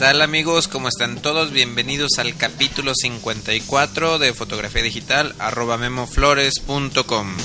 tal amigos? ¿Cómo están todos? Bienvenidos al capítulo 54 de fotografía digital arroba memoflores.com.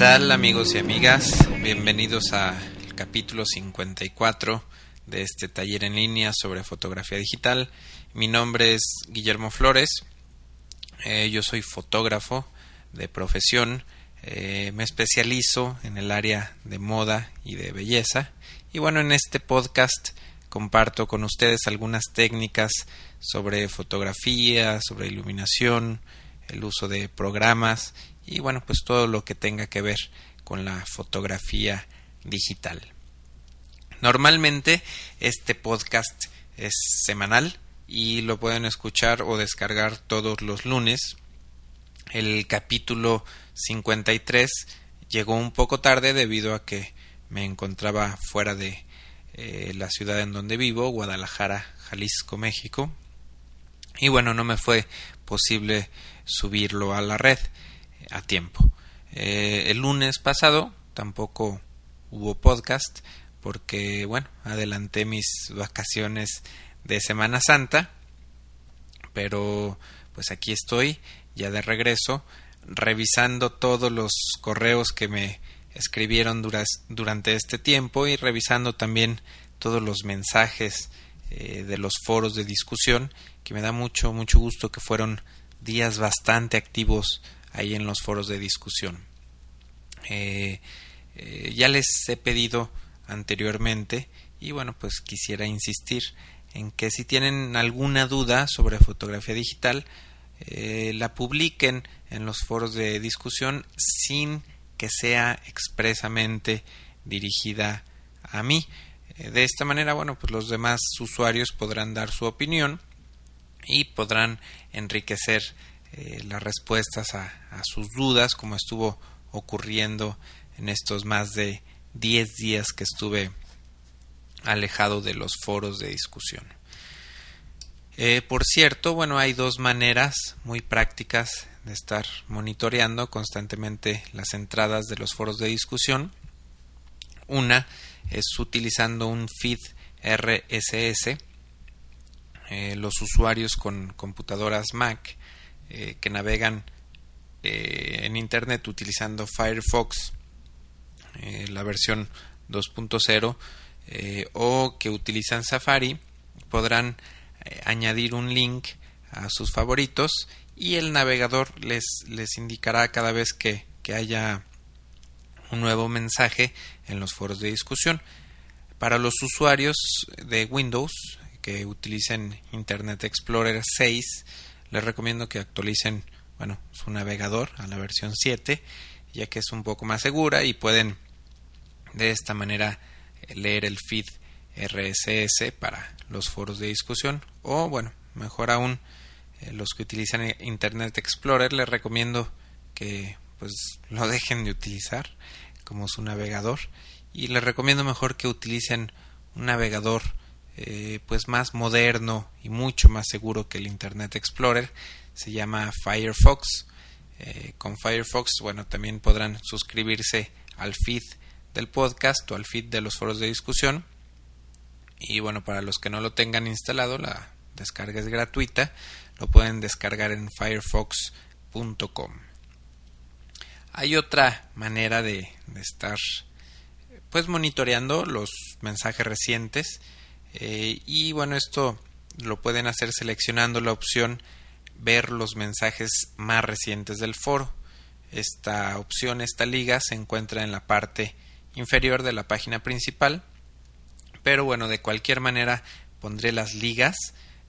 tal amigos y amigas? Bienvenidos al capítulo 54 de este taller en línea sobre fotografía digital. Mi nombre es Guillermo Flores, eh, yo soy fotógrafo de profesión, eh, me especializo en el área de moda y de belleza y bueno, en este podcast comparto con ustedes algunas técnicas sobre fotografía, sobre iluminación, el uso de programas y bueno, pues todo lo que tenga que ver con la fotografía digital. Normalmente este podcast es semanal y lo pueden escuchar o descargar todos los lunes. El capítulo 53 llegó un poco tarde debido a que me encontraba fuera de eh, la ciudad en donde vivo, Guadalajara, Jalisco, México. Y bueno, no me fue posible subirlo a la red a tiempo. Eh, el lunes pasado tampoco hubo podcast porque, bueno, adelanté mis vacaciones de Semana Santa, pero pues aquí estoy ya de regreso revisando todos los correos que me escribieron durante este tiempo y revisando también todos los mensajes eh, de los foros de discusión que me da mucho mucho gusto que fueron días bastante activos ahí en los foros de discusión. Eh, eh, ya les he pedido anteriormente y bueno pues quisiera insistir en que si tienen alguna duda sobre fotografía digital eh, la publiquen en los foros de discusión sin que sea expresamente dirigida a mí de esta manera bueno pues los demás usuarios podrán dar su opinión y podrán enriquecer eh, las respuestas a, sus dudas, como estuvo ocurriendo en estos más de 10 días que estuve alejado de los foros de discusión. Eh, por cierto, bueno, hay dos maneras muy prácticas de estar monitoreando constantemente las entradas de los foros de discusión. Una es utilizando un feed RSS. Eh, los usuarios con computadoras Mac eh, que navegan eh, en Internet utilizando Firefox, eh, la versión 2.0, o que utilizan Safari, podrán añadir un link a sus favoritos y el navegador les, les indicará cada vez que, que haya un nuevo mensaje en los foros de discusión. Para los usuarios de Windows que utilicen Internet Explorer 6, les recomiendo que actualicen bueno, su navegador a la versión 7, ya que es un poco más segura y pueden de esta manera eh, leer el feed RSS para los foros de discusión. O bueno, mejor aún eh, los que utilizan Internet Explorer les recomiendo que pues lo dejen de utilizar como su navegador. Y les recomiendo mejor que utilicen un navegador eh, pues más moderno y mucho más seguro que el Internet Explorer. Se llama Firefox. Eh, con Firefox bueno también podrán suscribirse al feed del podcast o al feed de los foros de discusión. Y bueno para los que no lo tengan instalado la descarga es gratuita. Lo pueden descargar en firefox.com hay otra manera de, de estar pues monitoreando los mensajes recientes eh, y bueno, esto lo pueden hacer seleccionando la opción ver los mensajes más recientes del foro. Esta opción, esta liga, se encuentra en la parte inferior de la página principal. Pero bueno, de cualquier manera pondré las ligas,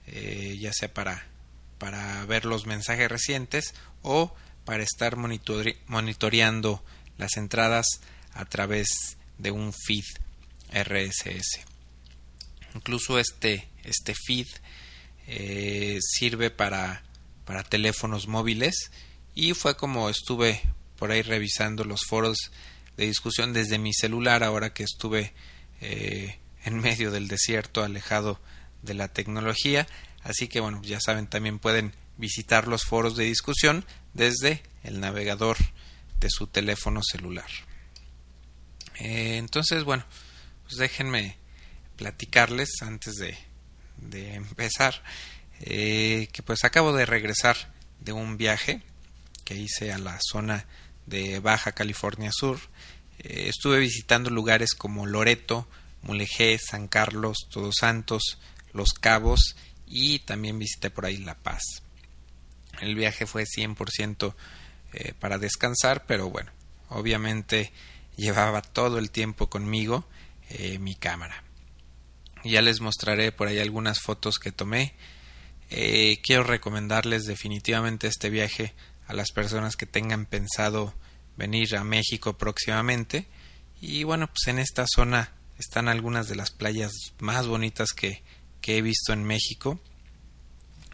eh, ya sea para, para ver los mensajes recientes o para estar monitoreando las entradas a través de un feed RSS incluso este, este feed eh, sirve para, para teléfonos móviles. Y fue como estuve por ahí revisando los foros de discusión desde mi celular ahora que estuve eh, en medio del desierto alejado de la tecnología. Así que bueno ya saben también pueden visitar los foros de discusión desde el navegador de su teléfono celular. Eh, entonces bueno pues déjenme platicarles antes de, de empezar eh, que pues acabo de regresar de un viaje que hice a la zona de Baja California Sur. Eh, estuve visitando lugares como Loreto, Mulegé, San Carlos, Todos Santos, Los Cabos y también visité por ahí La Paz. El viaje fue 100% eh, para descansar, pero bueno, obviamente llevaba todo el tiempo conmigo eh, mi cámara. Ya les mostraré por ahí algunas fotos que tomé. quiero recomendarles definitivamente este viaje a las personas que tengan pensado venir a México próximamente. Y bueno, pues en esta zona están algunas de las playas más bonitas que, que he visto en México.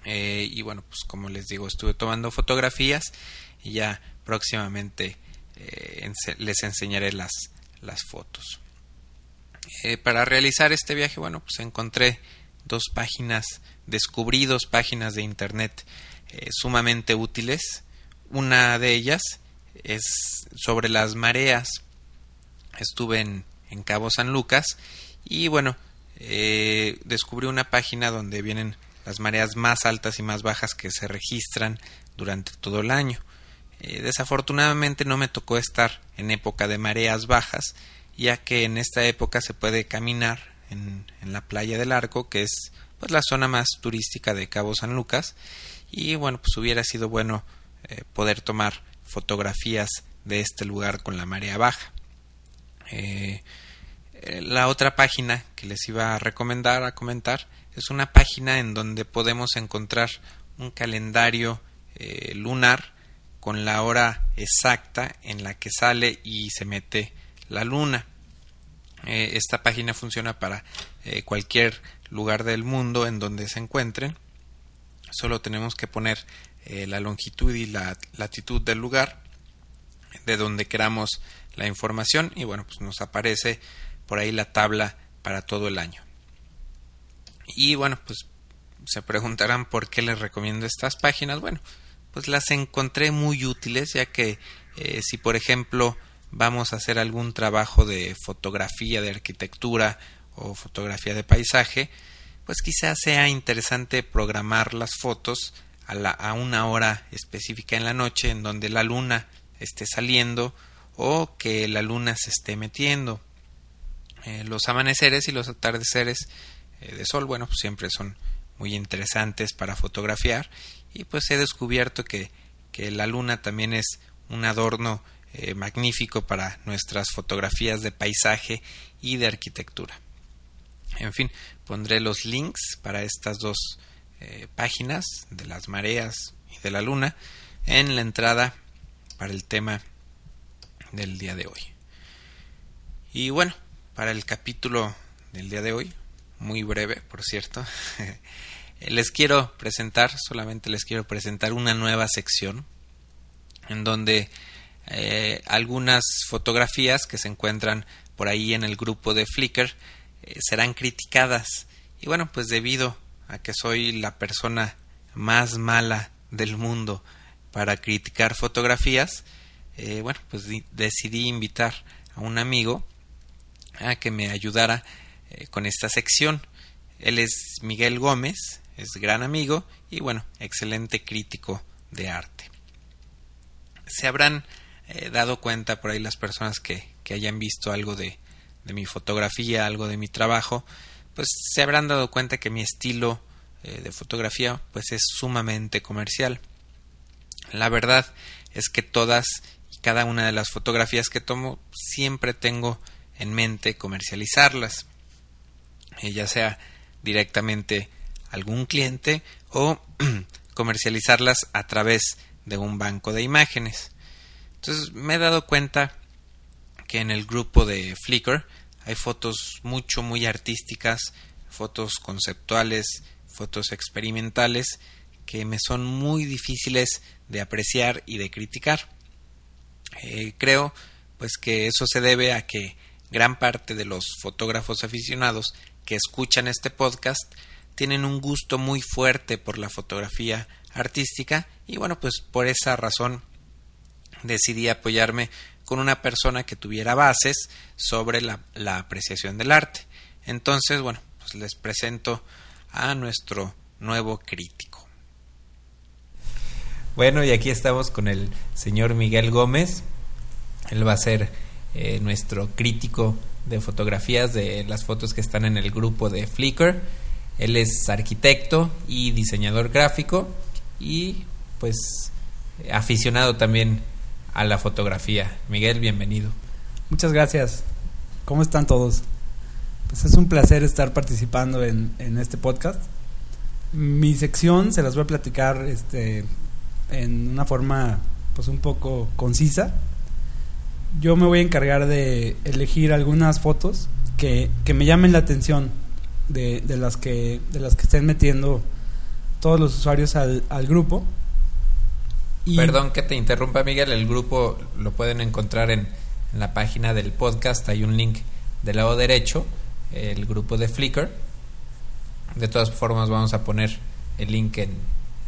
Eh, y bueno, pues como les digo, estuve tomando fotografías y ya próximamente eh, les enseñaré las, las fotos. Eh, para realizar este viaje, bueno, pues encontré dos páginas, descubrí dos páginas de internet sumamente útiles una de ellas es sobre las mareas. Estuve en, Cabo San Lucas y bueno, eh, descubrí una página donde vienen las mareas más altas y más bajas que se registran durante todo el año. Eh, desafortunadamente no me tocó estar en época de mareas bajas, ya que en esta época se puede caminar en, la playa del Arco, que es pues la zona más turística de Cabo San Lucas, y bueno, pues hubiera sido bueno eh, poder tomar fotografías de este lugar con la marea baja. Eh, eh, la otra página que les iba a recomendar, a comentar, es una página en donde podemos encontrar un calendario lunar con la hora exacta en la que sale y se mete la luna. esta página funciona para cualquier lugar del mundo en donde se encuentren. Solo tenemos que poner eh, la longitud y la latitud del lugar de donde queramos la información y bueno pues nos aparece por ahí la tabla para todo el año y bueno pues se preguntarán por qué les recomiendo estas páginas bueno pues las encontré muy útiles ya que eh, si por ejemplo vamos a hacer algún trabajo de fotografía de arquitectura o fotografía de paisaje pues quizás sea interesante programar las fotos a, una hora específica en la noche en donde la luna esté saliendo o que la luna se esté metiendo. Eh, los amaneceres y los atardeceres eh, de sol, bueno, pues siempre son muy interesantes para fotografiar y pues he descubierto que, que la luna también es un adorno eh, magnífico para nuestras fotografías de paisaje y de arquitectura. En fin, pondré los links para estas dos eh, páginas de las mareas y de la luna en la entrada para el tema del día de hoy. Y bueno, para el capítulo del día de hoy, muy breve, por cierto, les quiero presentar, solamente les quiero presentar una nueva sección en donde eh, algunas fotografías que se encuentran por ahí en el grupo de Flickr eh, serán criticadas. Y bueno, pues debido a que soy la persona más mala del mundo para criticar fotografías, eh, bueno, pues decidí invitar a un amigo a que me ayudara con esta sección. Él es Miguel Gómez, es gran amigo y bueno, excelente crítico de arte. Se habrán eh, dado cuenta por ahí las personas que, que hayan visto algo de, de mi fotografía, algo de mi trabajo, pues se habrán dado cuenta que mi estilo eh, de fotografía pues es sumamente comercial. La verdad es que todas y cada una de las fotografías que tomo siempre tengo en mente comercializarlas, eh, ya sea directamente algún cliente o comercializarlas a través de un banco de imágenes. Entonces me he dado cuenta que en el grupo de Flickr hay fotos mucho, muy artísticas, fotos conceptuales, fotos experimentales que me son muy difíciles de apreciar y de criticar. Eh, creo pues que eso se debe a que gran parte de los fotógrafos aficionados que escuchan este podcast tienen un gusto muy fuerte por la fotografía artística y bueno pues por esa razón decidí apoyarme con una persona que tuviera bases sobre la, la apreciación del arte. Entonces, bueno, pues les presento a nuestro nuevo crítico. Bueno, y aquí estamos con el señor Miguel Gómez. Él va a ser eh, nuestro crítico de fotografías de las fotos que están en el grupo de Flickr. Él es arquitecto y diseñador gráfico y pues aficionado también a la fotografía. Miguel, bienvenido. Muchas gracias. ¿Cómo están todos? Pues es un placer estar participando en, este podcast. Mi sección se las voy a platicar este, en una forma pues un poco concisa. Yo me voy a encargar de elegir algunas fotos que, que me llamen la atención de, de, las que, de las que estén metiendo todos los usuarios al, al grupo. Y Perdón que te interrumpa, Miguel. El grupo lo pueden encontrar en, en la página del podcast. Hay un link del lado derecho, el grupo de Flickr. De todas formas, vamos a poner el link en,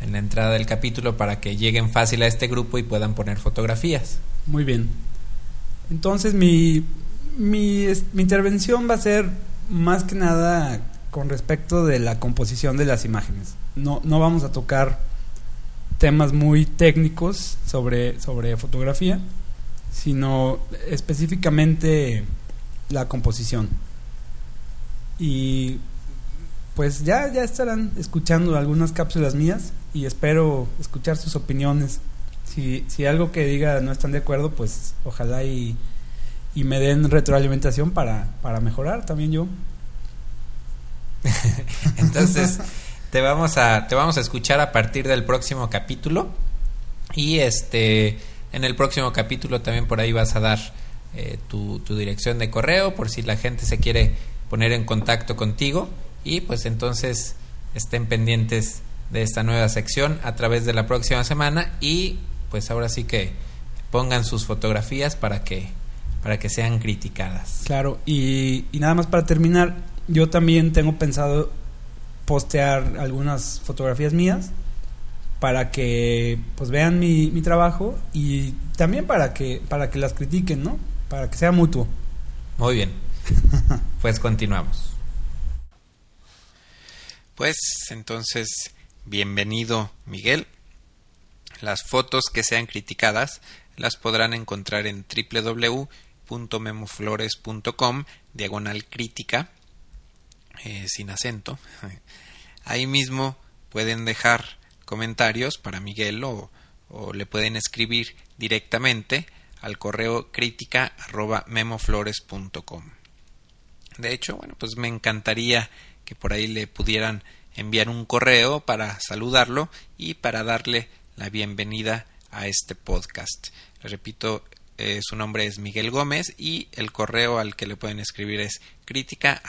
en la entrada del capítulo para que lleguen fácil a este grupo y puedan poner fotografías. Muy bien. Entonces, mi, mi, mi intervención va a ser más que nada con respecto de la composición de las imágenes. No, no vamos a tocar temas muy técnicos sobre, sobre fotografía, sino específicamente la composición. Y pues ya, ya estarán escuchando algunas cápsulas mías y espero escuchar sus opiniones. Si, si algo que diga no están de acuerdo, pues ojalá y, y me den retroalimentación para, para mejorar también yo. Entonces, te vamos a te vamos a escuchar a partir del próximo capítulo. Y este en el próximo capítulo también por ahí vas a dar eh, tu, tu dirección de correo por si la gente se quiere poner en contacto contigo. Y pues entonces estén pendientes de esta nueva sección a través de la próxima semana. Y pues ahora sí que pongan sus fotografías para que para que sean criticadas. Claro, y, y nada más para terminar, yo también tengo pensado postear algunas fotografías mías para que pues vean mi, mi trabajo y también para que para que las critiquen, ¿no? Para que sea mutuo. Muy bien. pues continuamos. Pues entonces Bienvenido, Miguel. Las fotos que sean criticadas las podrán encontrar en www.memoflores.com diagonal crítica eh, sin acento. Ahí mismo pueden dejar comentarios para Miguel o, o le pueden escribir directamente al correo crítica arroba memoflores.com. De hecho, bueno, pues me encantaría que por ahí le pudieran enviar un correo para saludarlo y para darle la bienvenida a este podcast. repito, eh, su nombre es Miguel Gómez y el correo al que le pueden escribir es crítica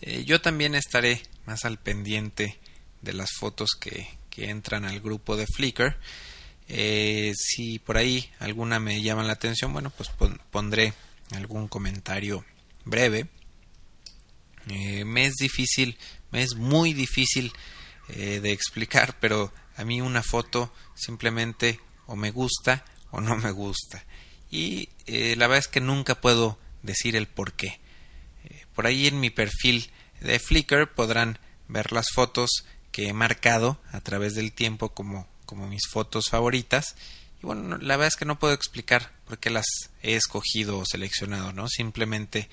eh, yo también estaré más al pendiente de las fotos que, que entran al grupo de Flickr. Eh, si por ahí alguna me llama la atención, bueno, pues pondré algún comentario breve me es difícil, me es muy difícil de explicar, pero a mí una foto simplemente o me gusta o no me gusta. Y eh, la verdad es que nunca puedo decir el por qué. Eh, por ahí en mi perfil de Flickr podrán ver las fotos que he marcado a través del tiempo como, como mis fotos favoritas. Y bueno, la verdad es que no puedo explicar por qué las he escogido o seleccionado, ¿no? Simplemente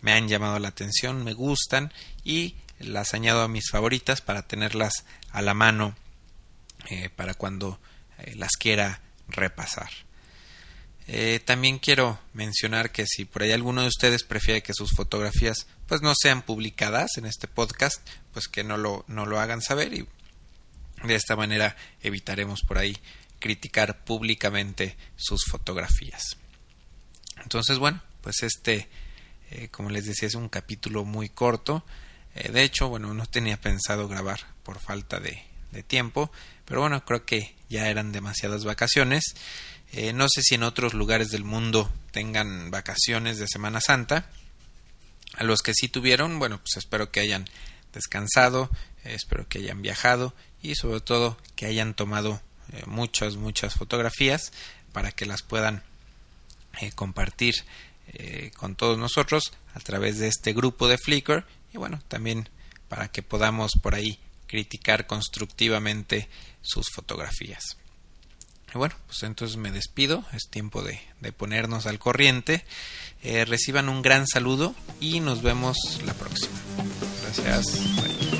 me han llamado la atención, me gustan y las añado a mis favoritas para tenerlas a la mano eh, para cuando eh, las quiera repasar. Eh, también quiero mencionar que si por ahí alguno de ustedes prefiere que sus fotografías pues no sean publicadas en este podcast, pues que no lo, no lo hagan saber y de esta manera evitaremos por ahí criticar públicamente sus fotografías. Entonces, bueno, pues este eh, como les decía, es un capítulo muy corto. De hecho, bueno, no tenía pensado grabar por falta de, de tiempo, pero bueno, creo que ya eran demasiadas vacaciones. Eh, no sé si en otros lugares del mundo tengan vacaciones de Semana Santa. A los que sí tuvieron, bueno, pues espero que hayan descansado, eh, espero que hayan viajado y sobre todo que hayan tomado eh, muchas, muchas fotografías para que las puedan compartir con todos nosotros a través de este grupo de Flickr y bueno, también para que podamos por ahí criticar constructivamente sus fotografías. Y bueno, pues entonces me despido, es tiempo de, de ponernos al corriente. Eh, reciban un gran saludo y nos vemos la próxima. Gracias.